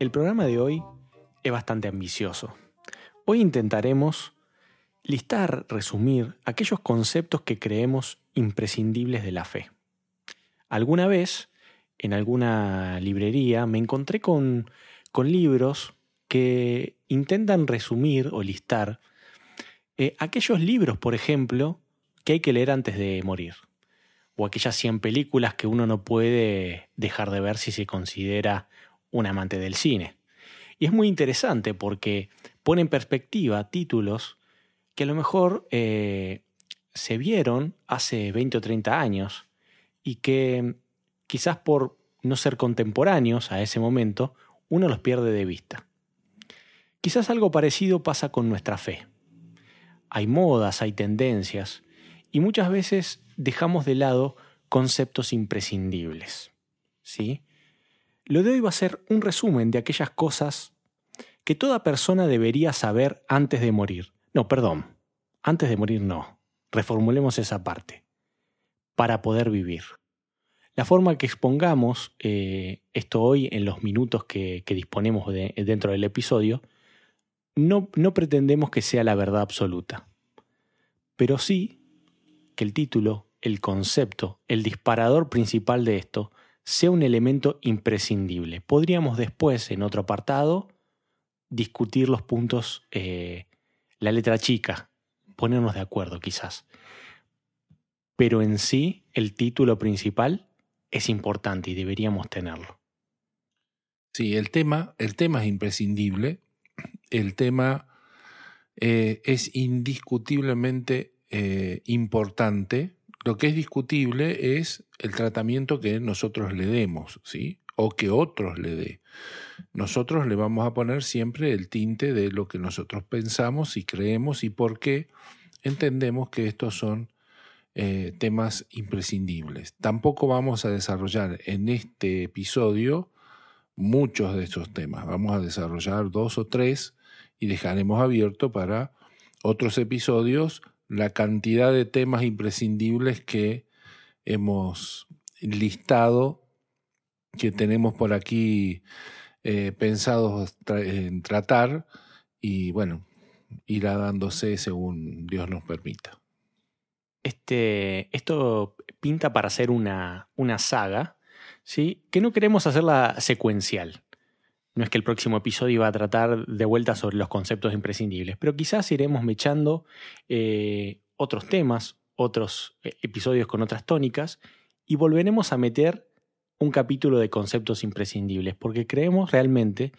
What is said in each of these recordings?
El programa de hoy es bastante ambicioso. Hoy intentaremos listar, resumir aquellos conceptos que creemos imprescindibles de la fe. Alguna vez, en alguna librería, me encontré con, con libros que intentan resumir o listar eh, aquellos libros, por ejemplo, que hay que leer antes de morir. O aquellas 100 películas que uno no puede dejar de ver si se considera un amante del cine. Y es muy interesante porque pone en perspectiva títulos que a lo mejor eh, se vieron hace 20 o 30 años y que quizás por no ser contemporáneos a ese momento, uno los pierde de vista. Quizás algo parecido pasa con nuestra fe. Hay modas, hay tendencias, y muchas veces dejamos de lado conceptos imprescindibles. ¿Sí? Lo de hoy va a ser un resumen de aquellas cosas que toda persona debería saber antes de morir. No, perdón, antes de morir no. Reformulemos esa parte. Para poder vivir. La forma que expongamos eh, esto hoy en los minutos que, disponemos dentro del episodio, no, no pretendemos que sea la verdad absoluta, pero sí que el título, el concepto, el disparador principal de esto, sea un elemento imprescindible. Podríamos después, en otro apartado, discutir los puntos, eh, la letra chica, ponernos de acuerdo quizás. Pero en sí, el título principal es importante y deberíamos tenerlo. Sí, el tema, el tema es imprescindible. El tema eh, es indiscutiblemente eh, importante. Lo que es discutible es el tratamiento que nosotros le demos, ¿sí? O que otros le dé nosotros le vamos a poner siempre el tinte de lo que nosotros pensamos y creemos y por qué entendemos que estos son eh, temas imprescindibles. Tampoco vamos a desarrollar en este episodio muchos de esos temas. Vamos a desarrollar dos o tres y dejaremos abierto para otros episodios la cantidad de temas imprescindibles que hemos listado, que tenemos por aquí eh, pensados en tratar y bueno, irá dándose según Dios nos permita. Este, esto pinta para hacer una, una saga, ¿sí? que no queremos hacerla secuencial. No es que el próximo episodio va a tratar de vuelta sobre los conceptos imprescindibles, pero quizás iremos mechando eh, otros temas, otros eh, episodios con otras tónicas, y volveremos a meter un capítulo de conceptos imprescindibles, porque creemos realmente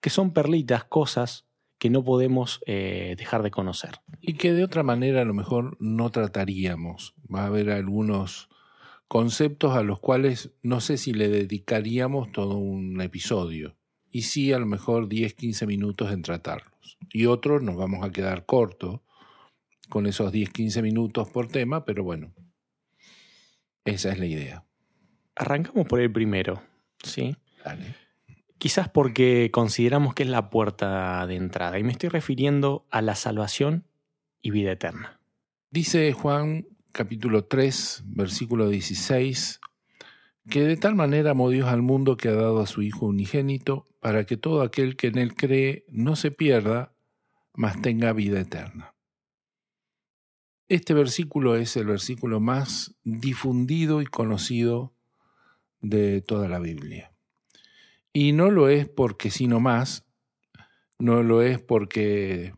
que son perlitas, cosas que no podemos eh, dejar de conocer. Y que de otra manera a lo mejor no trataríamos. Va a haber algunos conceptos a los cuales no sé si le dedicaríamos todo un episodio. Y sí, a lo mejor 10, 15 minutos en tratarlos. Y otros nos vamos a quedar cortos con esos 10, 15 minutos por tema, pero bueno, esa es la idea. Arrancamos por el primero, ¿sí? Quizás porque consideramos que es la puerta de entrada, y me estoy refiriendo a la salvación y vida eterna. Dice Juan capítulo 3, versículo 16, que de tal manera amó Dios al mundo que ha dado a su Hijo unigénito, para que todo aquel que en él cree no se pierda, mas tenga vida eterna. Este versículo es el versículo más difundido y conocido de toda la Biblia. Y no lo es porque sino más, no lo es porque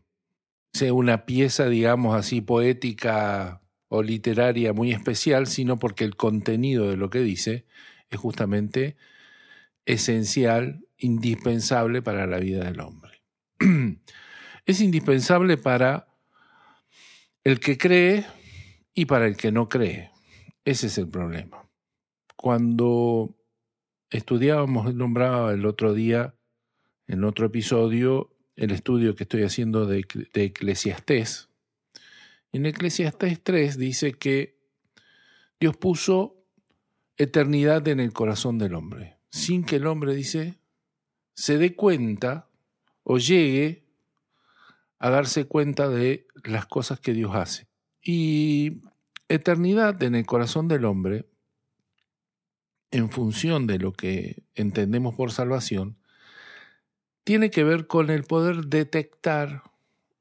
sea una pieza, digamos así, poética o literaria muy especial, sino porque el contenido de lo que dice es justamente esencial, indispensable para la vida del hombre. es indispensable para el que cree y para el que no cree. Ese es el problema cuando estudiábamos, nombraba el otro día, en otro episodio, el estudio que estoy haciendo de, de Eclesiastés. En Eclesiastés 3 dice que Dios puso eternidad en el corazón del hombre, sin que el hombre, dice, se dé cuenta o llegue a darse cuenta de las cosas que Dios hace. Y eternidad en el corazón del hombre, en función de lo que entendemos por salvación, tiene que ver con el poder detectar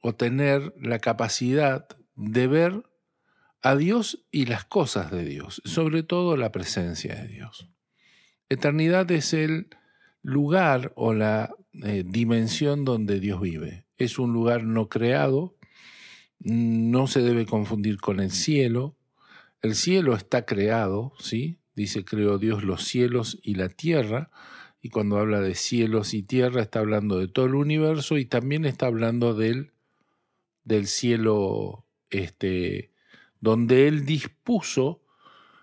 o tener la capacidad de ver a Dios y las cosas de Dios, sobre todo la presencia de Dios. Eternidad es el lugar o la eh, dimensión donde Dios vive. Es un lugar no creado, no se debe confundir con el cielo. El cielo está creado, ¿sí? Dice, creó Dios los cielos y la tierra, y cuando habla de cielos y tierra está hablando de todo el universo y también está hablando del, del cielo este, donde Él dispuso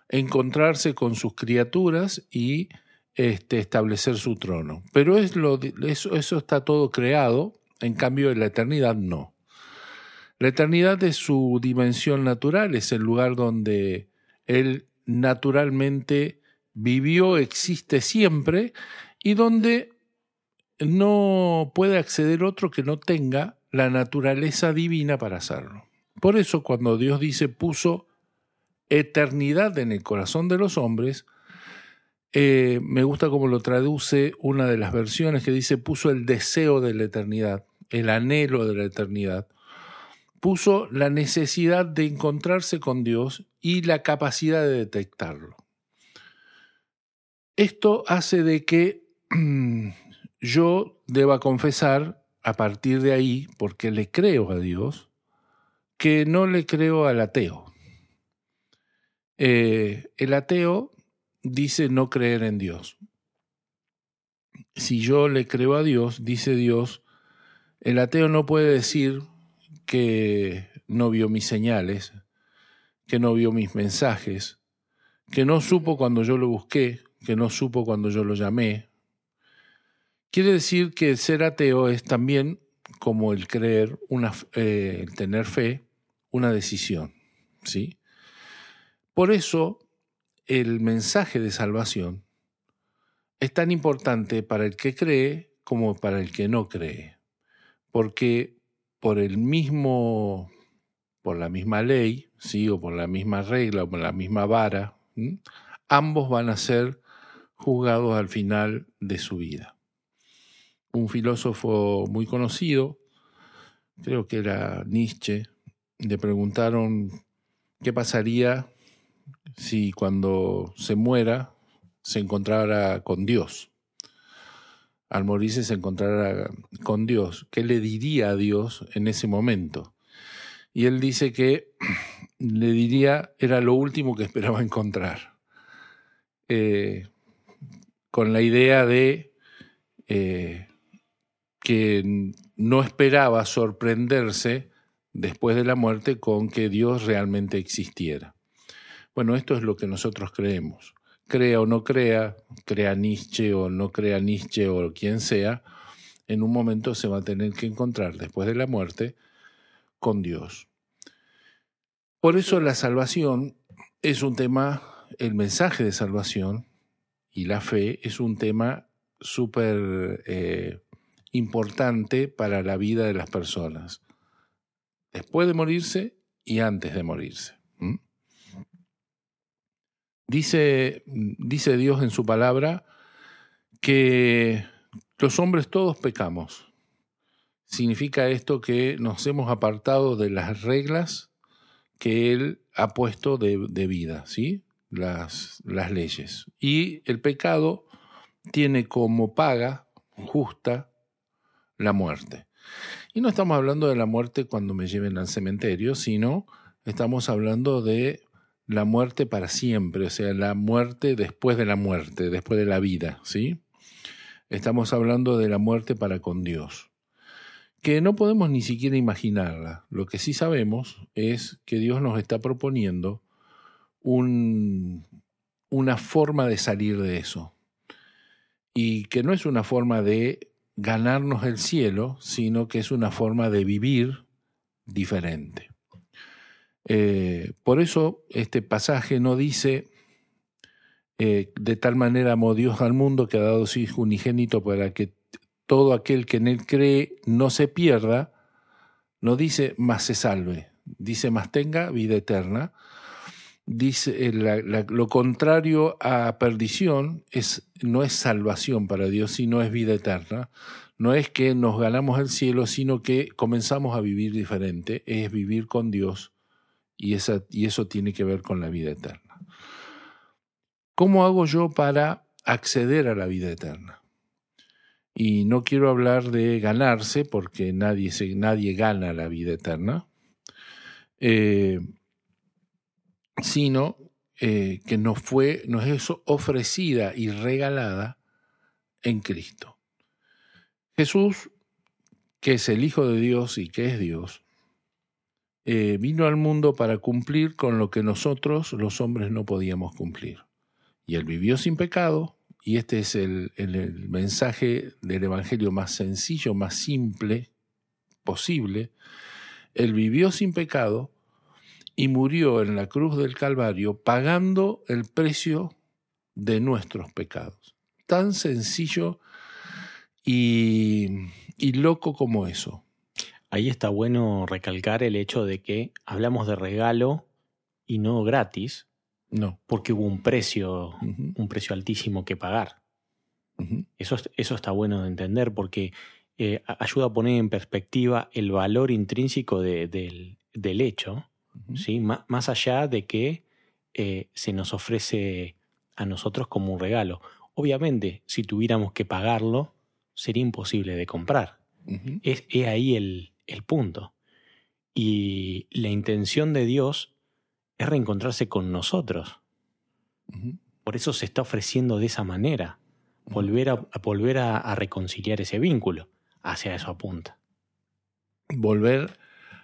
encontrarse con sus criaturas y este, establecer su trono. Pero eso, eso está todo creado, en cambio en la eternidad no. La eternidad es su dimensión natural, es el lugar donde Él naturalmente vivió, existe siempre y donde no puede acceder otro que no tenga la naturaleza divina para hacerlo. Por eso cuando Dios dice puso eternidad en el corazón de los hombres, eh, me gusta como lo traduce una de las versiones que dice puso el deseo de la eternidad, el anhelo de la eternidad, puso la necesidad de encontrarse con Dios y la capacidad de detectarlo. Esto hace de que yo deba confesar a partir de ahí, porque le creo a Dios, que no le creo al ateo. Eh, el ateo dice no creer en Dios. Si yo le creo a Dios, dice Dios, el ateo no puede decir que no vio mis señales, que no vio mis mensajes, que no supo cuando yo lo busqué, que no supo cuando yo lo llamé. Quiere decir que el ser ateo es también como el creer, eh, el tener fe, una decisión. ¿sí? Por eso el mensaje de salvación es tan importante para el que cree como para el que no cree, porque por el mismo, por la misma ley, sí, o por la misma regla, o por la misma vara, ambos van a ser juzgados al final de su vida. Un filósofo muy conocido, creo que era Nietzsche, le preguntaron qué pasaría si cuando se muera se encontrara con Dios. Al morirse se encontrara con Dios. ¿Qué le diría a Dios en ese momento? Y él dice que le diría, era lo último que esperaba encontrar. Eh, con la idea de eh, que no esperaba sorprenderse después de la muerte con que Dios realmente existiera. Bueno, esto es lo que nosotros creemos. Crea o no crea, crea Nietzsche o no crea Nietzsche o quien sea, en un momento se va a tener que encontrar después de la muerte con Dios. Por eso la salvación es un tema, el mensaje de salvación y la fe es un tema súper eh, importante para la vida de las personas después de morirse y antes de morirse. Dice, dice Dios en su palabra que los hombres todos pecamos. Significa esto que nos hemos apartado de las reglas que Él ha puesto de, vida, ¿sí? Las, las leyes. Y el pecado tiene como paga justa la muerte. Y no estamos hablando de la muerte cuando me lleven al cementerio, sino estamos hablando de la muerte para siempre, o sea, la muerte después de la muerte, después de la vida, ¿sí? Estamos hablando de la muerte para con Dios, que no podemos ni siquiera imaginarla. Lo que sí sabemos es que Dios nos está proponiendo un, una forma de salir de eso. y que no es una forma de ganarnos el cielo, sino que es una forma de vivir diferente. Eh, por eso este pasaje no dice, eh, de tal manera amó Dios al mundo que ha dado su Hijo unigénito para que todo aquel que en él cree no se pierda, no dice más se salve, dice más tenga vida eterna. Dice eh, lo contrario a perdición es, no es salvación para Dios, sino es vida eterna. No es que nos ganamos el cielo, sino que comenzamos a vivir diferente, es vivir con Dios y, esa, y eso tiene que ver con la vida eterna. ¿Cómo hago yo para acceder a la vida eterna? Y no quiero hablar de ganarse, porque nadie, nadie gana la vida eterna, eh, sino eh, que nos, fue, nos es ofrecida y regalada en Cristo. Jesús, que es el Hijo de Dios y que es Dios, eh, vino al mundo para cumplir con lo que nosotros los hombres no podíamos cumplir. Y él vivió sin pecado, y este es el, mensaje del Evangelio más sencillo, más simple posible. Él vivió sin pecado y murió en la cruz del Calvario pagando el precio de nuestros pecados. Tan sencillo y, y loco como eso. Ahí está bueno recalcar el hecho de que hablamos de regalo y no gratis. No. Porque hubo un precio, un precio altísimo que pagar. eso, eso, está bueno de entender porque eh, ayuda a poner en perspectiva el valor intrínseco del, hecho, ¿sí? más, allá de que eh, se nos ofrece a nosotros como un regalo. Obviamente, si tuviéramos que pagarlo, sería imposible de comprar. es, es, ahí el, el punto. Y la intención de Dios es reencontrarse con nosotros. Por eso se está ofreciendo de esa manera, volver, a, volver a, reconciliar ese vínculo. Hacia eso apunta. Volver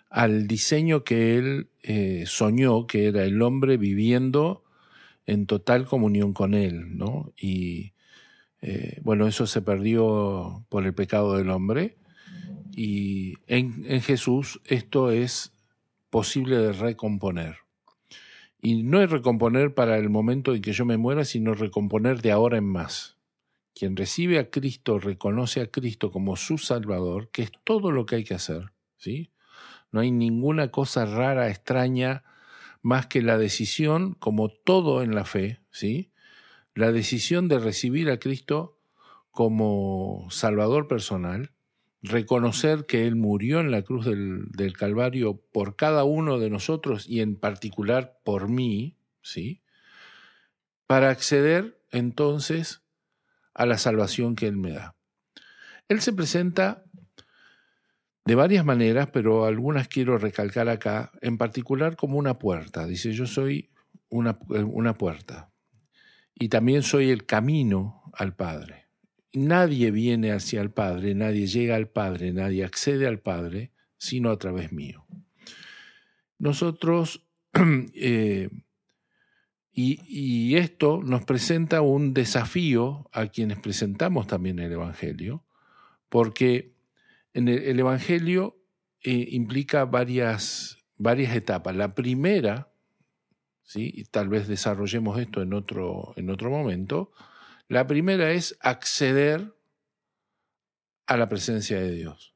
al diseño que él eh, soñó, que era el hombre viviendo en total comunión con él, ¿no? Y eh, bueno, eso se perdió por el pecado del hombre, y en, Jesús esto es posible de recomponer. Y no es recomponer para el momento en que yo me muera, sino recomponer de ahora en más. Quien recibe a Cristo reconoce a Cristo como su Salvador, que es todo lo que hay que hacer. ¿sí? No hay ninguna cosa rara, extraña, más que la decisión, como todo en la fe, ¿sí? la decisión de recibir a Cristo como Salvador personal reconocer que Él murió en la cruz del, Calvario por cada uno de nosotros y en particular por mí, ¿sí? Para acceder entonces a la salvación que Él me da. Él se presenta de varias maneras, pero algunas quiero recalcar acá, en particular como una puerta. Dice, yo soy una, una puerta y también soy el camino al Padre. Nadie viene hacia el Padre, nadie llega al Padre, nadie accede al Padre, sino a través mío. Nosotros, eh, y, esto nos presenta un desafío a quienes presentamos también el Evangelio, porque en el, Evangelio eh, implica varias, varias etapas. La primera, ¿sí? y tal vez desarrollemos esto en otro, en otro momento, la primera es acceder a la presencia de Dios,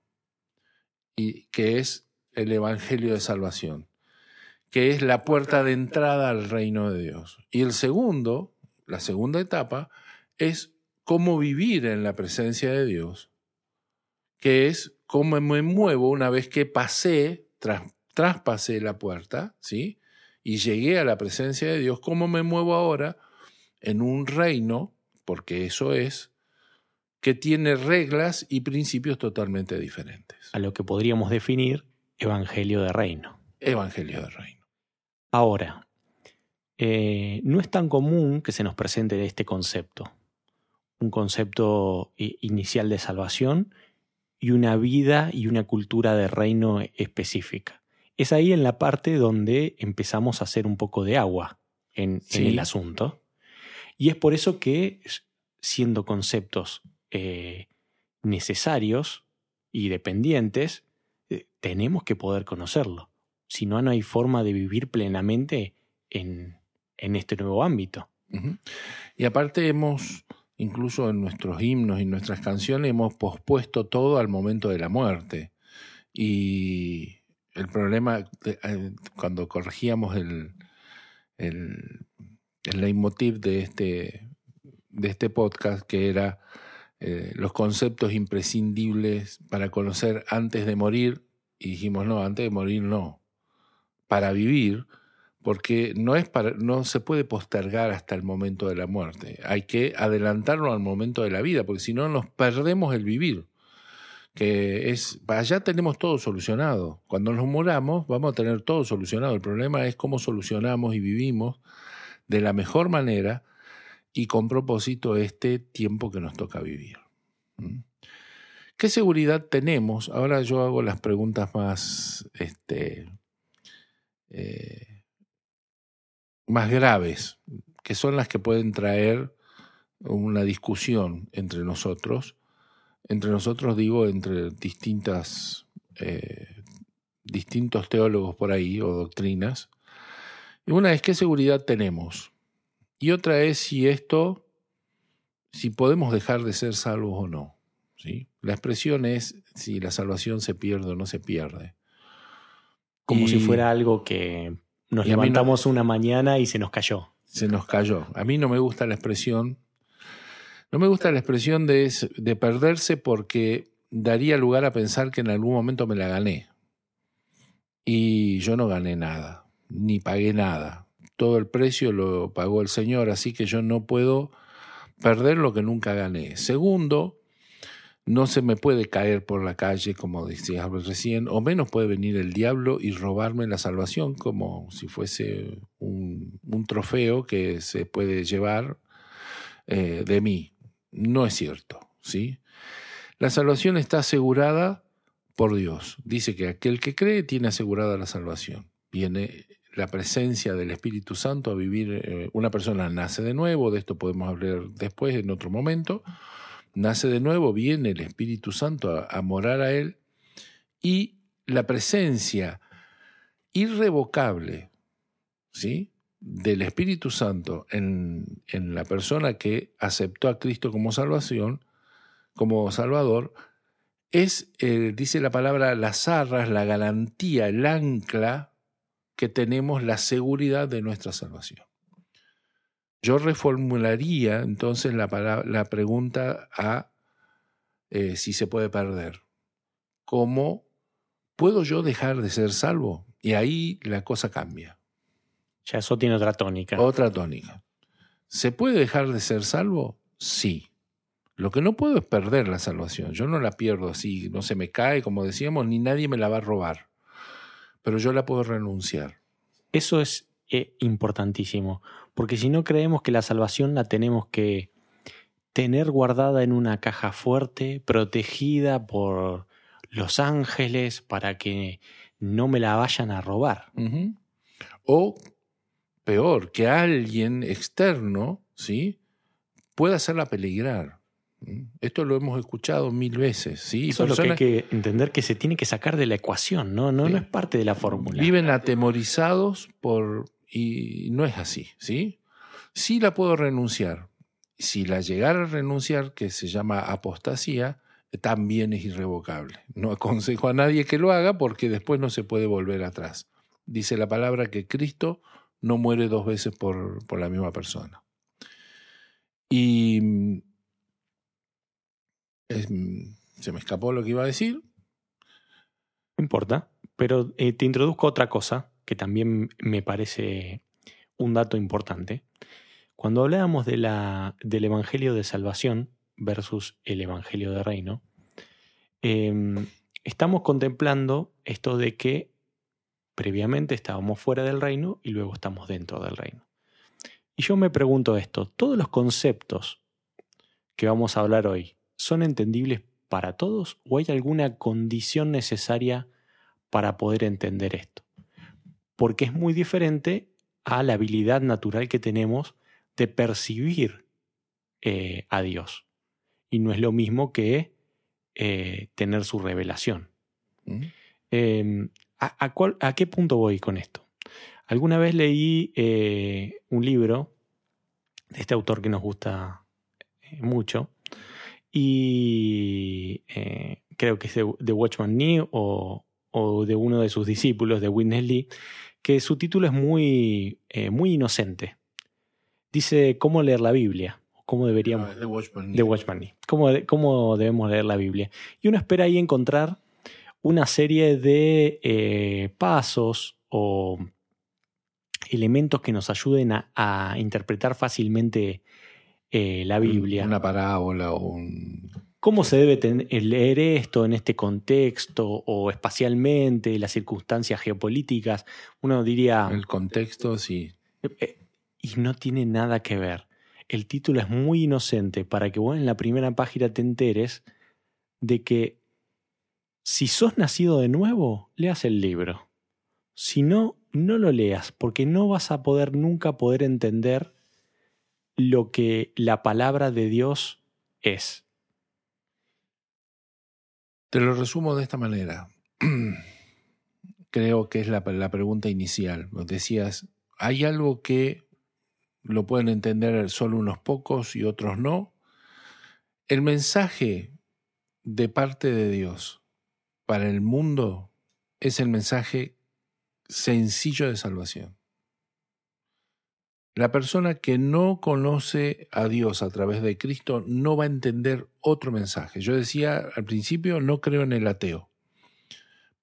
y que es el Evangelio de Salvación, que es la puerta de entrada al reino de Dios. Y el segundo, la segunda etapa, es cómo vivir en la presencia de Dios, que es cómo me muevo una vez que pasé, traspasé la puerta, ¿sí? Y llegué a la presencia de Dios, cómo me muevo ahora en un reino porque eso es, que tiene reglas y principios totalmente diferentes. A lo que podríamos definir Evangelio de Reino. Evangelio de Reino. Ahora, eh, no es tan común que se nos presente este concepto. Un concepto inicial de salvación y una vida y una cultura de reino específica. Es ahí en la parte donde empezamos a hacer un poco de agua en el asunto. Y es por eso que siendo conceptos eh, necesarios y dependientes, eh, tenemos que poder conocerlo. Si no, no hay forma de vivir plenamente en, en este nuevo ámbito. Y aparte hemos, incluso en nuestros himnos y nuestras canciones, hemos pospuesto todo al momento de la muerte. Y el problema, eh, cuando corregíamos el, el, leitmotiv de este, de este podcast, que era eh, los conceptos imprescindibles para conocer antes de morir, y dijimos, no, antes de morir no, para vivir, porque no, es para, no se puede postergar hasta el momento de la muerte, hay que adelantarlo al momento de la vida, porque si no nos perdemos el vivir que es, allá tenemos todo solucionado. Cuando nos muramos vamos a tener todo solucionado. El problema es cómo solucionamos y vivimos de la mejor manera y con propósito este tiempo que nos toca vivir. ¿Mm? ¿Qué seguridad tenemos? Ahora yo hago las preguntas más, este, eh, más graves, que son las que pueden traer una discusión entre nosotros entre nosotros digo entre distintas, eh, distintos teólogos por ahí o doctrinas. Y una es qué seguridad tenemos. Y otra es si esto, si podemos dejar de ser salvos o no. ¿sí? La expresión es si la salvación se pierde o no se pierde. Como si fuera algo que nos levantamos una mañana y se nos cayó. Se nos cayó. A mí no me gusta la expresión no me gusta la expresión de, de perderse porque daría lugar a pensar que en algún momento me la gané. Y yo no gané nada, ni pagué nada. Todo el precio lo pagó el Señor, así que yo no puedo perder lo que nunca gané. Segundo, no se me puede caer por la calle, como decía recién, o menos puede venir el diablo y robarme la salvación, como si fuese un, trofeo que se puede llevar eh, de mí. No es cierto, ¿sí? La salvación está asegurada por Dios. Dice que aquel que cree tiene asegurada la salvación. Viene la presencia del Espíritu Santo a vivir. Eh, una persona nace de nuevo, de esto podemos hablar después, en otro momento. Nace de nuevo, viene el Espíritu Santo a, morar a él y la presencia irrevocable, ¿sí? del Espíritu Santo en, la persona que aceptó a Cristo como salvación, como Salvador, es, eh, dice la palabra, las arras, la garantía, el ancla que tenemos la seguridad de nuestra salvación. Yo reformularía entonces la, la pregunta a eh, si se puede perder. ¿Cómo puedo yo dejar de ser salvo? Y ahí la cosa cambia. Ya eso tiene otra tónica. Otra tónica. ¿Se puede dejar de ser salvo? Sí. Lo que no puedo es perder la salvación. Yo no la pierdo así, no se me cae, como decíamos, ni nadie me la va a robar. Pero yo la puedo renunciar. Eso es eh, importantísimo, porque si no creemos que la salvación la tenemos que tener guardada en una caja fuerte, protegida por los ángeles para que no me la vayan a robar. O peor, que alguien externo, ¿sí? pueda hacerla peligrar. ¿Mm? Esto lo hemos escuchado mil veces. ¿sí? Eso es lo que hay que entender que se tiene que sacar de la ecuación, no, no, no es parte de la fórmula. Viven atemorizados por. Y no es así, ¿sí? Sí la puedo renunciar. Si la llegara a renunciar, que se llama apostasía, también es irrevocable. No aconsejo a nadie que lo haga porque después no se puede volver atrás. Dice la palabra que Cristo no muere dos veces por, por la misma persona. Y se me escapó lo que iba a decir. No importa, pero eh, te introduzco otra cosa que también me parece un dato importante. Cuando hablábamos del Evangelio de Salvación versus el Evangelio de Reino, em, estamos contemplando esto de que Previamente estábamos fuera del reino y luego estamos dentro del reino. Y yo me pregunto esto, ¿todos los conceptos que vamos a hablar hoy son entendibles para todos o hay alguna condición necesaria para poder entender esto? Porque es muy diferente a la habilidad natural que tenemos de percibir eh, a Dios. Y no es lo mismo que eh, tener su revelación. ¿Mm? Eh, ¿a, a cuál- a qué punto voy con esto? Alguna vez leí eh, un libro de este autor que nos gusta mucho y creo que es de, de Watchman Nee o, o de uno de sus discípulos, de Witness Lee, que su título es muy, eh, muy inocente. Dice cómo leer la Biblia, cómo deberíamos... The Watchman. De Watchman Nee. ¿Cómo, cómo debemos leer la Biblia? Y uno espera ahí encontrar una serie de eh, pasos o elementos que nos ayuden a, a interpretar fácilmente eh, la Biblia. Una parábola o un. ¿Cómo se debe ten- leer esto en este contexto o espacialmente, las circunstancias geopolíticas? Uno diría... El contexto, sí. Eh, Y no tiene nada que ver. El título es muy inocente para que vos en la primera página te enteres de que si sos nacido de nuevo, leas el libro. Si no, no lo leas, porque no vas a poder nunca poder entender lo que la palabra de Dios es. Te lo resumo de esta manera. Creo que es la, la pregunta inicial. Decías, ¿hay algo que lo pueden entender solo unos pocos y otros no? El mensaje de parte de Dios para el mundo es el mensaje sencillo de salvación. La persona que no conoce a Dios a través de Cristo no va a entender otro mensaje. Yo decía al principio, no creo en el ateo.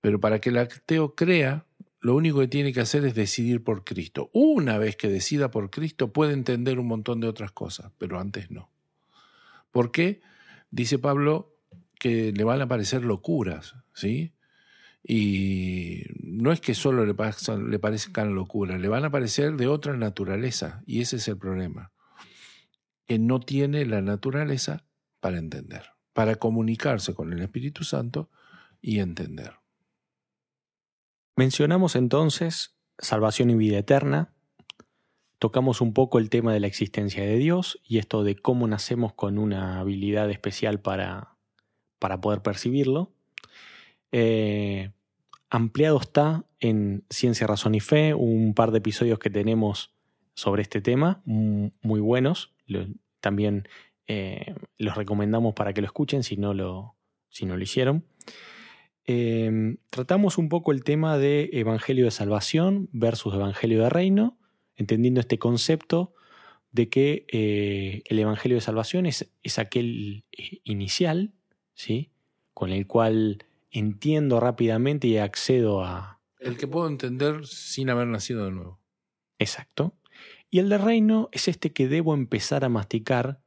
Pero para que el ateo crea, lo único que tiene que hacer es decidir por Cristo. Una vez que decida por Cristo, puede entender un montón de otras cosas, pero antes no. ¿Por qué? Dice Pablo que le van a parecer locuras, ¿sí? Y no es que solo le, pasan- le parezcan locuras, le van a parecer de otra naturaleza. Y ese es el problema. Que no tiene la naturaleza para entender, para comunicarse con el Espíritu Santo y entender. Mencionamos entonces salvación y vida eterna. Tocamos un poco el tema de la existencia de Dios y esto de cómo nacemos con una habilidad especial para, para poder percibirlo. Eh, ampliado está en Ciencia, Razón y Fe, un par de episodios que tenemos sobre este tema, muy buenos. También eh, los recomendamos para que lo escuchen si no lo, si no lo hicieron. Eh, tratamos un poco el tema de Evangelio de Salvación versus Evangelio de Reino, entendiendo este concepto de que eh, el Evangelio de Salvación es, es aquel eh, inicial, ¿sí? con el cual entiendo rápidamente y accedo a... El que puedo entender sin haber nacido de nuevo. Exacto. Y el de reino es este que debo empezar a masticar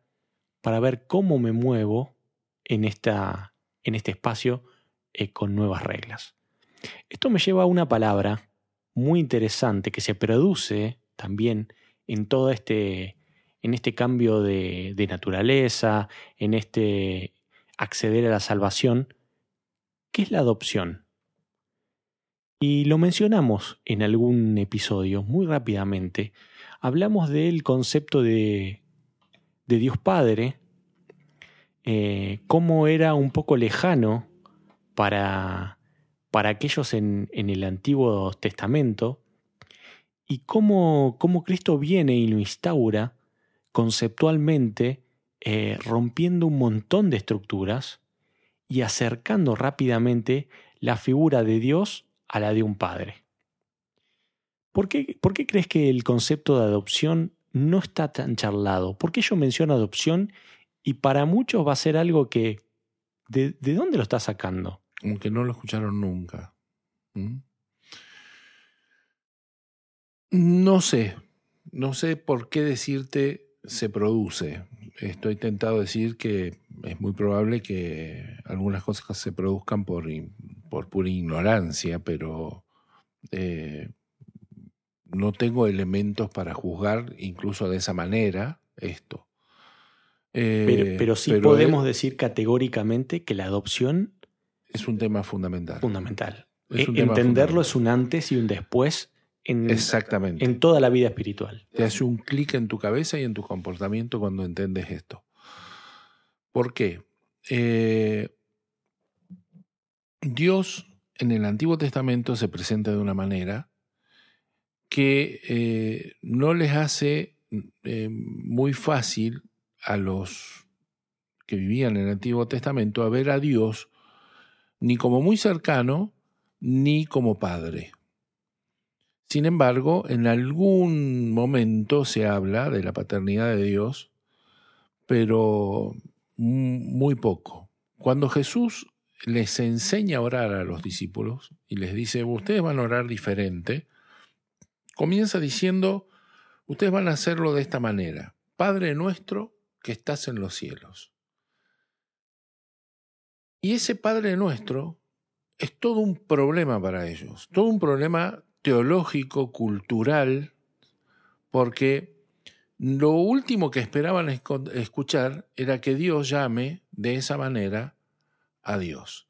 para ver cómo me muevo en, esta, en este espacio eh, con nuevas reglas. Esto me lleva a una palabra muy interesante que se produce también en todo este, en este cambio de, de naturaleza, en este acceder a la salvación, que es la adopción. Y lo mencionamos en algún episodio muy rápidamente. Hablamos del concepto de, Dios Padre, eh, cómo era un poco lejano para, para aquellos en, en el Antiguo Testamento y cómo, cómo Cristo viene y lo instaura conceptualmente, eh, rompiendo un montón de estructuras y acercando rápidamente la figura de Dios a la de un padre. ¿Por qué, por qué crees que el concepto de adopción no está tan charlado? ¿Por qué yo menciono adopción y para muchos va a ser algo que... ¿De, de dónde lo está sacando? Aunque no lo escucharon nunca. ¿Mm? No sé. No sé por qué decirte se produce. Estoy tentado a decir que es muy probable que algunas cosas se produzcan por, por pura ignorancia, pero eh, no tengo elementos para juzgar incluso de esa manera esto. Eh, Pero, pero sí pero podemos decir categóricamente que la adopción es un tema fundamental. fundamental. Es un E- tema Entenderlo fundamental. es un antes y un después en, Exactamente. en toda la vida espiritual. Te hace un clic en tu cabeza y en tu comportamiento cuando entiendes esto. ¿Por qué? Eh, Dios en el Antiguo Testamento se presenta de una manera que eh, no les hace eh, muy fácil a los que vivían en el Antiguo Testamento a ver a Dios ni como muy cercano ni como padre. Sin embargo, en algún momento se habla de la paternidad de Dios, pero muy poco. Cuando Jesús les enseña a orar a los discípulos y les dice, ustedes van a orar diferente, comienza diciendo, ustedes van a hacerlo de esta manera. Padre nuestro que estás en los cielos. Y ese Padre nuestro es todo un problema para ellos, todo un problema teológico, cultural, porque lo último que esperaban escuchar era que Dios llame de esa manera a Dios.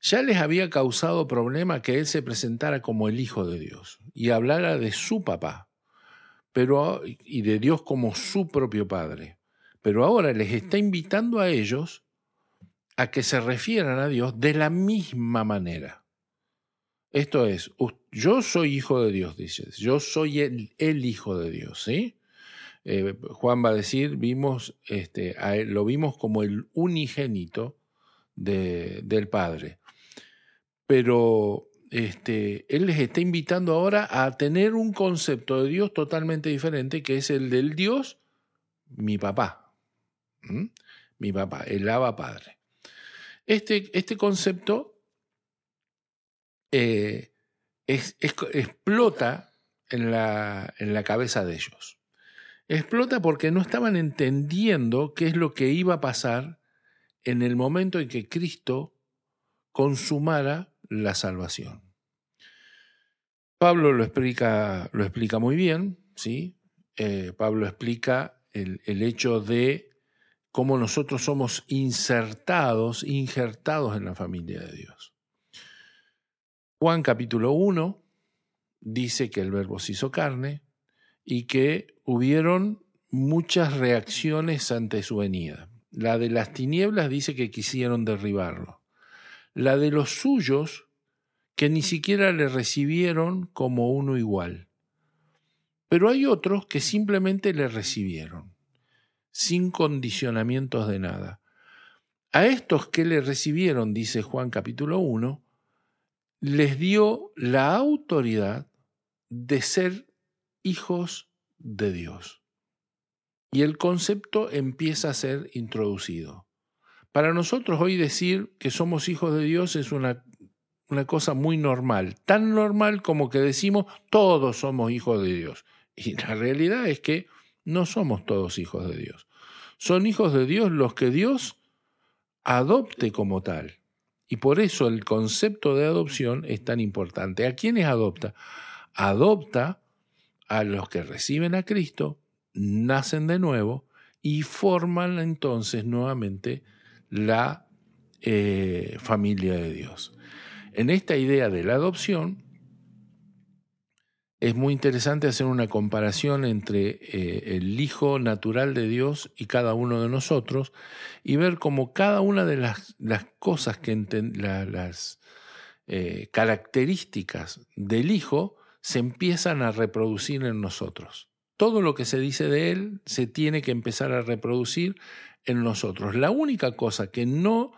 Ya les había causado problema que Él se presentara como el Hijo de Dios y hablara de su papá, pero, y de Dios como su propio Padre. Pero ahora les está invitando a ellos a que se refieran a Dios de la misma manera. Esto es, yo soy hijo de Dios, dices, yo soy el, hijo de Dios, ¿sí? Eh, Juan va a decir, vimos, este, lo vimos como el unigénito del Padre. Pero este, Él les está invitando ahora a tener un concepto de Dios totalmente diferente, que es el del Dios, mi papá. Mi papá, el Aba Padre. Este, este concepto eh, explota en la, en la cabeza de ellos. Explota porque no estaban entendiendo qué es lo que iba a pasar en el momento en que Cristo consumara la salvación. Pablo lo explica, lo explica muy bien, ¿sí? Eh, Pablo explica el, el hecho de cómo nosotros somos insertados, injertados en la familia de Dios. Juan capítulo 1 dice que el verbo se hizo carne y que hubieron muchas reacciones ante su venida. La de las tinieblas dice que quisieron derribarlo. La de los suyos, que ni siquiera le recibieron como uno igual. Pero hay otros que simplemente le recibieron sin condicionamientos de nada. A estos que le recibieron, dice Juan capítulo 1, les dio la autoridad de ser hijos de Dios. Y el concepto empieza a ser introducido. Para nosotros hoy decir que somos hijos de Dios es una, una cosa muy normal, tan normal como que decimos todos somos hijos de Dios. Y la realidad es que no somos todos hijos de Dios. Son hijos de Dios los que Dios adopte como tal. Y por eso el concepto de adopción es tan importante. ¿A quiénes adopta? Adopta a los que reciben a Cristo, nacen de nuevo y forman entonces nuevamente la eh, familia de Dios. En esta idea de la adopción, es muy interesante hacer una comparación entre eh, el Hijo natural de Dios y cada uno de nosotros y ver cómo cada una de las, cosas que las eh, características del Hijo se empiezan a reproducir en nosotros. Todo lo que se dice de Él se tiene que empezar a reproducir en nosotros. La única cosa que no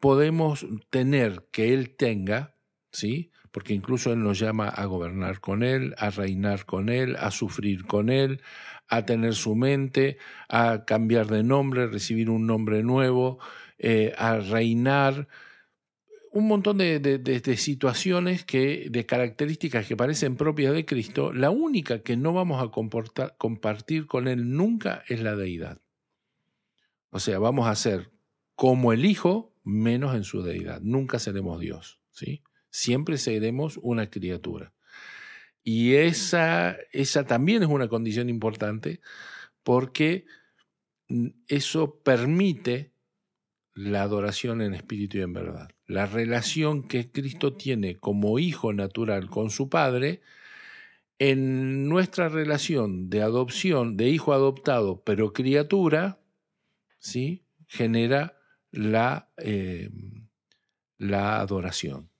podemos tener que Él tenga, ¿sí? Porque incluso Él nos llama a gobernar con Él, a reinar con Él, a sufrir con Él, a tener su mente, a cambiar de nombre, recibir un nombre nuevo, eh, a reinar, un montón de, situaciones que, de características que parecen propias de Cristo, la única que no vamos a compartir con Él nunca es la deidad. O sea, vamos a ser como el Hijo, menos en su deidad. Nunca seremos Dios. ¿sí? Siempre seremos una criatura. Y esa, esa también es una condición importante porque eso permite la adoración en espíritu y en verdad. La relación que Cristo tiene como hijo natural con su Padre en nuestra relación de adopción, de hijo adoptado, pero criatura, ¿sí? genera la, eh, la adoración.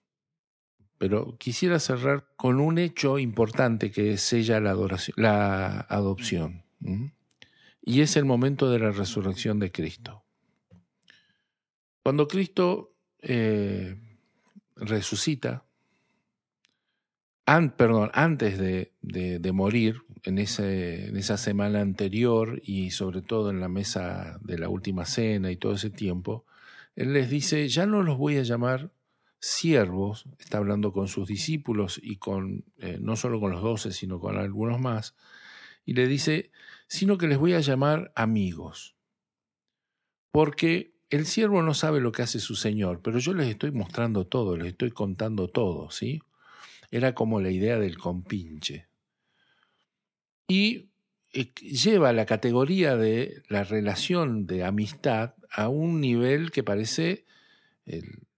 Pero quisiera cerrar con un hecho importante que es ella la, adopción. Y es el momento de la resurrección de Cristo. Cuando Cristo eh, resucita, perdón, antes de, morir, en esa semana anterior y sobre todo en la mesa de la última cena y todo ese tiempo, Él les dice, ya no los voy a llamar siervos, está hablando con sus discípulos y con, eh, no solo con los doce, sino con algunos más, y le dice, sino que les voy a llamar amigos, porque el siervo no sabe lo que hace su señor, pero yo les estoy mostrando todo, les estoy contando todo, ¿sí? Era como la idea del compinche. Y eh, lleva la categoría de la relación de amistad a un nivel que parece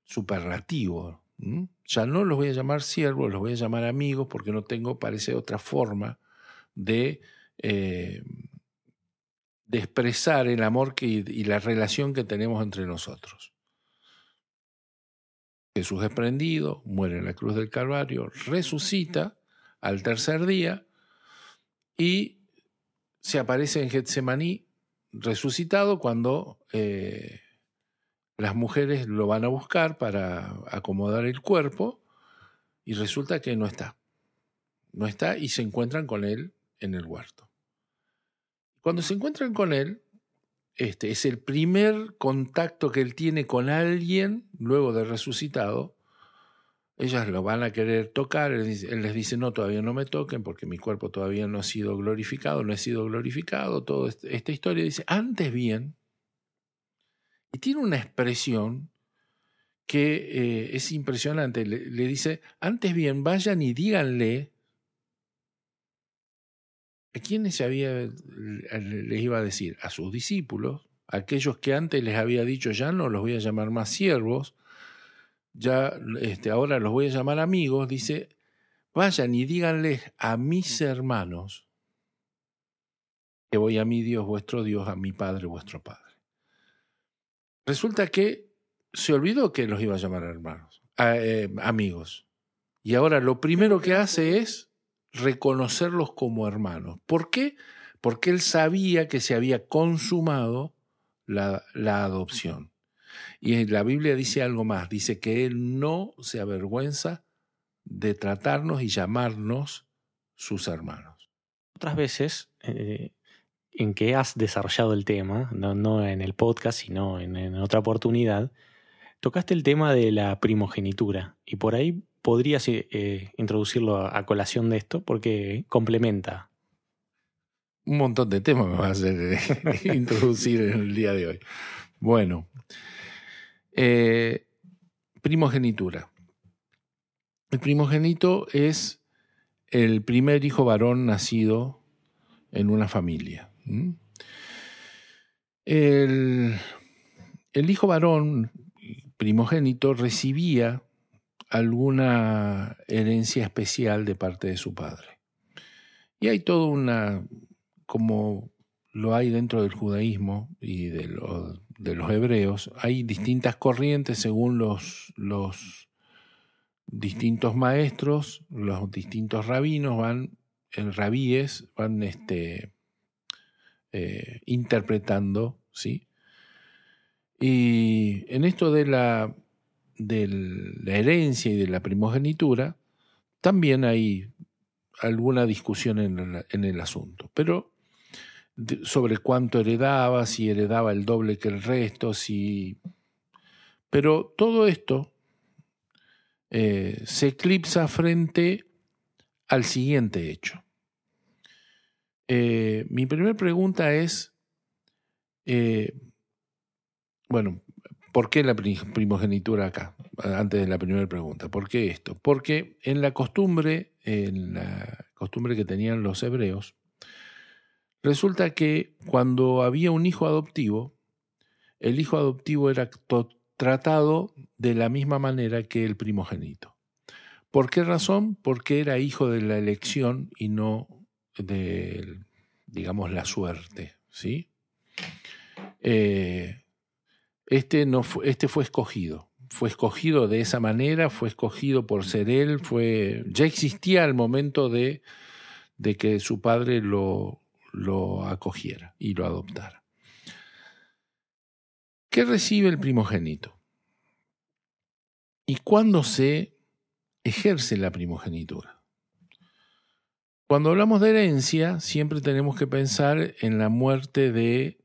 superlativo. Ya no los voy a llamar siervos, los voy a llamar amigos porque no tengo, parece, otra forma de, eh, de expresar el amor que, y la relación que tenemos entre nosotros. Jesús es prendido, muere en la cruz del Calvario, resucita al tercer día y se aparece en Getsemaní resucitado cuando eh, las mujeres lo van a buscar para acomodar el cuerpo y resulta que no está. No está y se encuentran con él en el huerto. Cuando se encuentran con él, este es el primer contacto que él tiene con alguien luego de resucitado. Ellas lo van a querer tocar, él, les dice, no, todavía no me toquen porque mi cuerpo todavía no ha sido glorificado, no he sido glorificado, toda esta historia dice, antes bien, y tiene una expresión que eh, es impresionante, le, le dice, antes bien, vayan y díganle ¿A quiénes había, les iba a decir? A sus discípulos, aquellos que antes les había dicho ya no los voy a llamar más siervos, ya este, ahora los voy a llamar amigos, dice, vayan y díganles a mis hermanos que voy a mi Dios vuestro Dios, a mi Padre vuestro Padre. Resulta que se olvidó que los iba a llamar hermanos, eh, amigos. Y ahora lo primero que hace es reconocerlos como hermanos. ¿Por qué? Porque él sabía que se había consumado la, la adopción. Y la Biblia dice algo más, dice que él no se avergüenza de tratarnos y llamarnos sus hermanos. Otras veces eh, en que has desarrollado el tema, no, en el podcast, sino en, otra oportunidad, tocaste el tema de la primogenitura y por ahí podrías eh, introducirlo a, colación de esto porque complementa. Un montón de temas me vas a hacer eh, introducir en el día de hoy. Bueno, eh, primogenitura. El primogenito es el primer hijo varón nacido en una familia. El, el hijo varón primogénito recibía alguna herencia especial de parte de su padre. Y hay toda una, como lo hay dentro del judaísmo y de, de los hebreos, hay distintas corrientes según los, los distintos maestros, los distintos rabinos van, en rabíes, van este, eh, interpretando, ¿sí? Y en esto de la de la herencia y de la primogenitura, también hay alguna discusión en, el asunto. Pero sobre cuánto heredaba, si heredaba el doble que el resto, si... Pero todo esto eh, se eclipsa frente al siguiente hecho. Eh, mi primera pregunta es, eh, bueno, ¿Por qué la primogenitura acá? Antes de la primera pregunta. ¿Por qué esto? Porque en la costumbre, en la costumbre que tenían los hebreos, resulta que cuando había un hijo adoptivo, el hijo adoptivo era tratado de la misma manera que el primogénito. ¿Por qué razón? Porque era hijo de la elección y no de, digamos, la suerte. ¿sí? Eh, este, no fue, este fue escogido. Fue escogido de esa manera, fue escogido por ser él, fue, ya existía al momento de, de que su padre lo, lo acogiera y lo adoptara. ¿Qué recibe el primogénito? ¿Y cuándo se ejerce la primogenitura? Cuando hablamos de herencia, siempre tenemos que pensar en la muerte de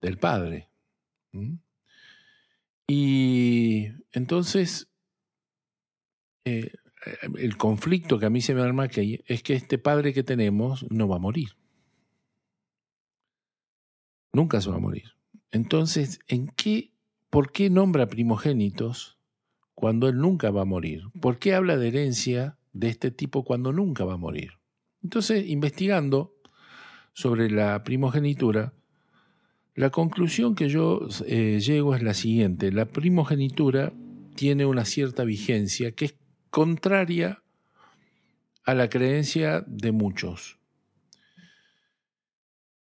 del padre. Y entonces, eh, el conflicto que a mí se me arma aquí es que este padre que tenemos no va a morir. Nunca se va a morir. Entonces, ¿en qué, por qué nombra primogénitos cuando él nunca va a morir? ¿Por qué habla de herencia de este tipo cuando nunca va a morir? Entonces, investigando sobre la primogenitura, la conclusión que yo eh, llego es la siguiente. La primogenitura tiene una cierta vigencia que es contraria a la creencia de muchos.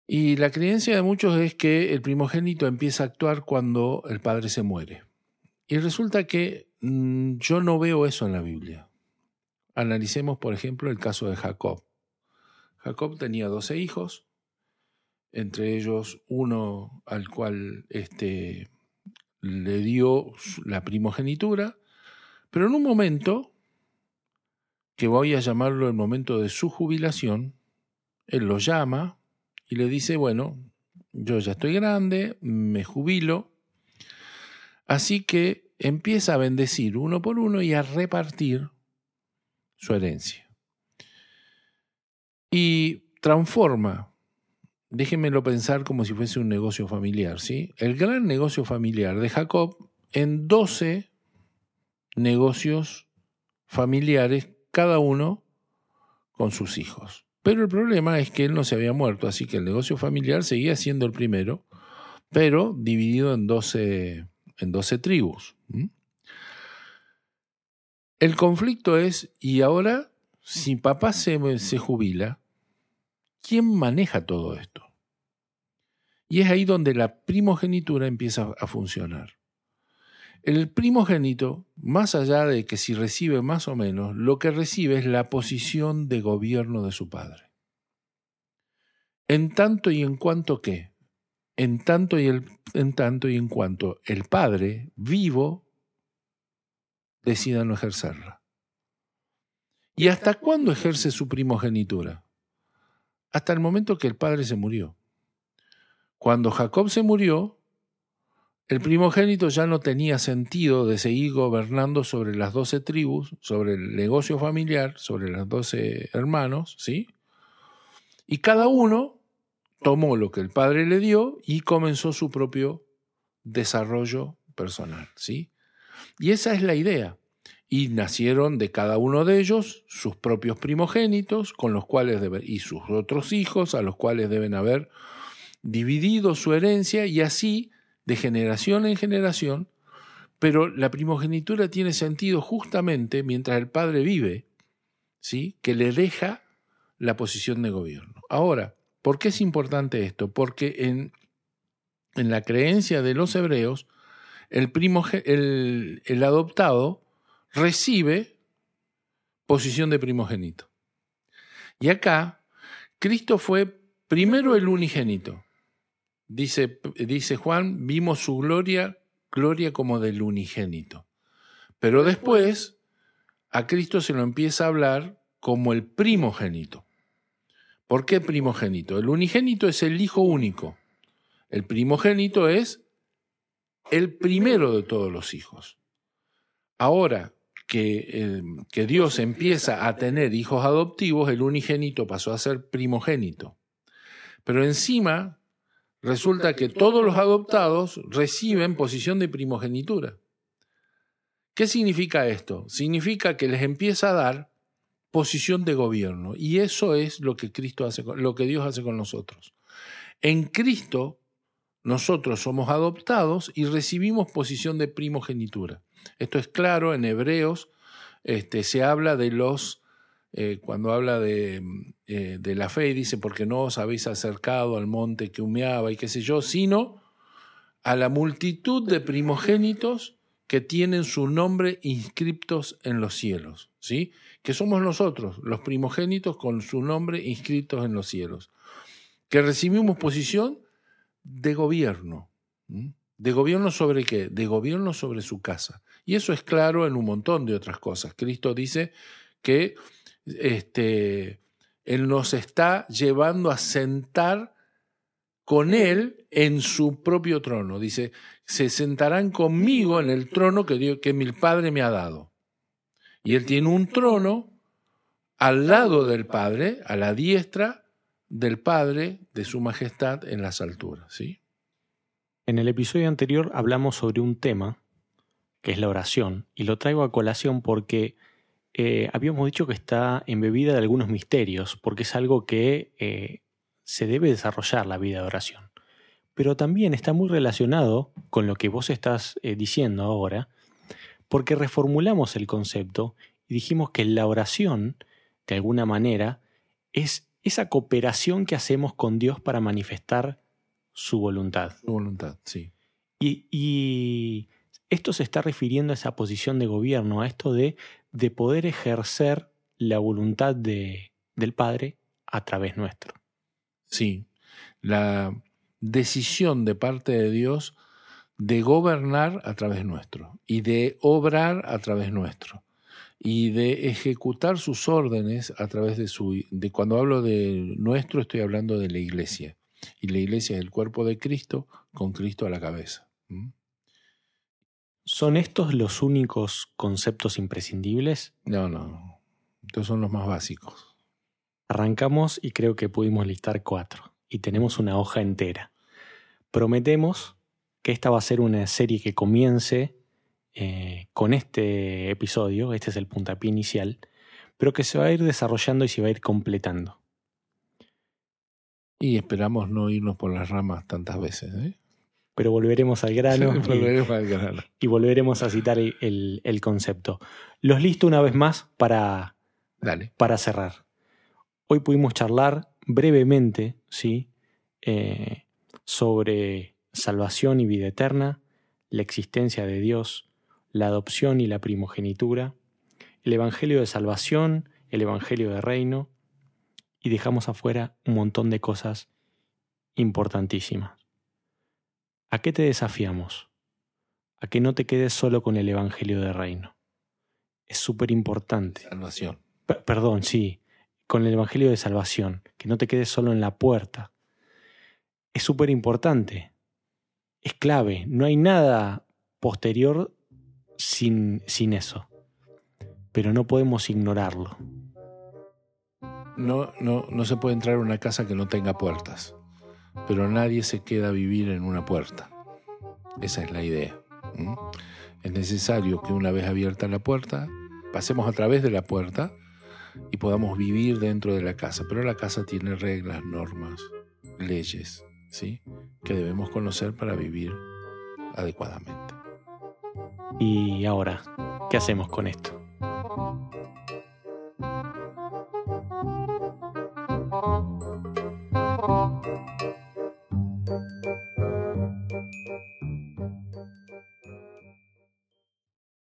Y la creencia de muchos es que el primogénito empieza a actuar cuando el padre se muere. Y resulta que mm, yo no veo eso en la Biblia. Analicemos, por ejemplo, el caso de Jacob. Jacob tenía doce hijos, entre ellos uno al cual este, le dio la primogenitura, pero en un momento, que voy a llamarlo el momento de su jubilación, él lo llama y le dice, bueno, yo ya estoy grande, me jubilo, así que empieza a bendecir uno por uno y a repartir su herencia. Y transforma, déjenmelo pensar como si fuese un negocio familiar, ¿sí? El gran negocio familiar de Jacob en 12 negocios familiares, cada uno con sus hijos. Pero el problema es que él no se había muerto, así que el negocio familiar seguía siendo el primero, pero dividido en 12, en 12 tribus. El conflicto es, ¿y ahora si papá se, se jubila, quién maneja todo esto? Y es ahí donde la primogenitura empieza a funcionar. El primogénito, más allá de que si recibe más o menos, lo que recibe es la posición de gobierno de su padre. En tanto y en cuanto que, en tanto y, en tanto y en cuanto el padre vivo decida no ejercerla. ¿Y hasta cuándo ejerce su primogenitura? Hasta el momento que el padre se murió. Cuando Jacob se murió, el primogénito ya no tenía sentido de seguir gobernando sobre las doce tribus, sobre el negocio familiar, sobre los doce hermanos, ¿sí? Y cada uno tomó lo que el padre le dio y comenzó su propio desarrollo personal, ¿sí? Y esa es la idea. Y nacieron de cada uno de ellos sus propios primogénitos, con los cuales y sus otros hijos, a los cuales deben haber dividido su herencia y así de generación en generación, pero la primogenitura tiene sentido justamente mientras el padre vive, ¿sí? que le deja la posición de gobierno. Ahora, ¿por qué es importante esto? Porque en, en la creencia de los hebreos, el, el, el adoptado recibe posición de primogénito. Y acá, Cristo fue primero el unigénito, Dice, dice Juan, vimos su gloria, gloria como del unigénito. Pero después a Cristo se lo empieza a hablar como el primogénito. ¿Por qué primogénito? El unigénito es el hijo único. El primogénito es el primero de todos los hijos. Ahora que, eh, que Dios empieza a tener hijos adoptivos, el unigénito pasó a ser primogénito. Pero encima resulta que todos los adoptados reciben posición de primogenitura. ¿Qué significa esto? Significa que les empieza a dar posición de gobierno y eso es lo que Cristo hace lo que Dios hace con nosotros. En Cristo nosotros somos adoptados y recibimos posición de primogenitura. Esto es claro en Hebreos, este, se habla de los, eh, cuando habla de, eh, de, la fe, dice, porque no os habéis acercado al monte que humeaba y qué sé yo, sino a la multitud de primogénitos que tienen su nombre inscriptos en los cielos, ¿sí? Que somos nosotros, los primogénitos con su nombre inscritos en los cielos, que recibimos posición de gobierno. ¿De gobierno sobre qué? De gobierno sobre su casa. Y eso es claro en un montón de otras cosas. Cristo dice que este, Él nos está llevando a sentar con Él en su propio trono. Dice, se sentarán conmigo en el trono que, que mi Padre me ha dado. Y Él tiene un trono al lado del Padre, a la diestra del Padre de su majestad en las alturas. ¿sí? En el episodio anterior hablamos sobre un tema, que es la oración, y lo traigo a colación porque eh, habíamos dicho que está embebida de algunos misterios, porque es algo que eh, se debe desarrollar la vida de oración. Pero también está muy relacionado con lo que vos estás eh, diciendo ahora, porque reformulamos el concepto y dijimos que la oración, de alguna manera, es esa cooperación que hacemos con Dios para manifestar su voluntad. Su voluntad, sí. Y, esto se está refiriendo a esa posición de gobierno, a esto de, de poder ejercer la voluntad de, del Padre a través nuestro. Sí, la decisión de parte de Dios de gobernar a través nuestro y de obrar a través nuestro y de ejecutar sus órdenes a través de su... De cuando hablo de nuestro estoy hablando de la iglesia. Y la iglesia es el cuerpo de Cristo con Cristo a la cabeza. ¿Son estos los únicos conceptos imprescindibles? No, no. Estos son los más básicos. Arrancamos y creo que pudimos listar cuatro. Y tenemos una hoja entera. Prometemos que esta va a ser una serie que comience eh, con este episodio, este es el puntapié inicial, pero que se va a ir desarrollando y se va a ir completando. Y esperamos no irnos por las ramas tantas veces. ¿eh? Pero volveremos al grano, volveremos y, al grano. y, volveremos a citar el, concepto. Los listo una vez más para, para cerrar. Hoy pudimos charlar brevemente ¿sí? Eh, sobre salvación y vida eterna, la existencia de Dios, la adopción y la primogenitura, el Evangelio de salvación, el Evangelio de reino, y dejamos afuera un montón de cosas importantísimas. ¿A qué te desafiamos? A que no te quedes solo con el Evangelio de reino. Es súper importante. Salvación. perdón, sí, con el Evangelio de salvación, que no te quedes solo en la puerta. Es súper importante. Es clave. No hay nada posterior sin, sin eso. Pero no podemos ignorarlo. No, no, no se puede entrar a una casa que no tenga puertas, pero nadie se queda a vivir en una puerta. Esa es la idea. Es necesario que una vez abierta la puerta, pasemos a través de la puerta y podamos vivir dentro de la casa. Pero la casa tiene reglas, normas, leyes, ¿sí? que debemos conocer para vivir adecuadamente. Y ahora, ¿qué hacemos con esto?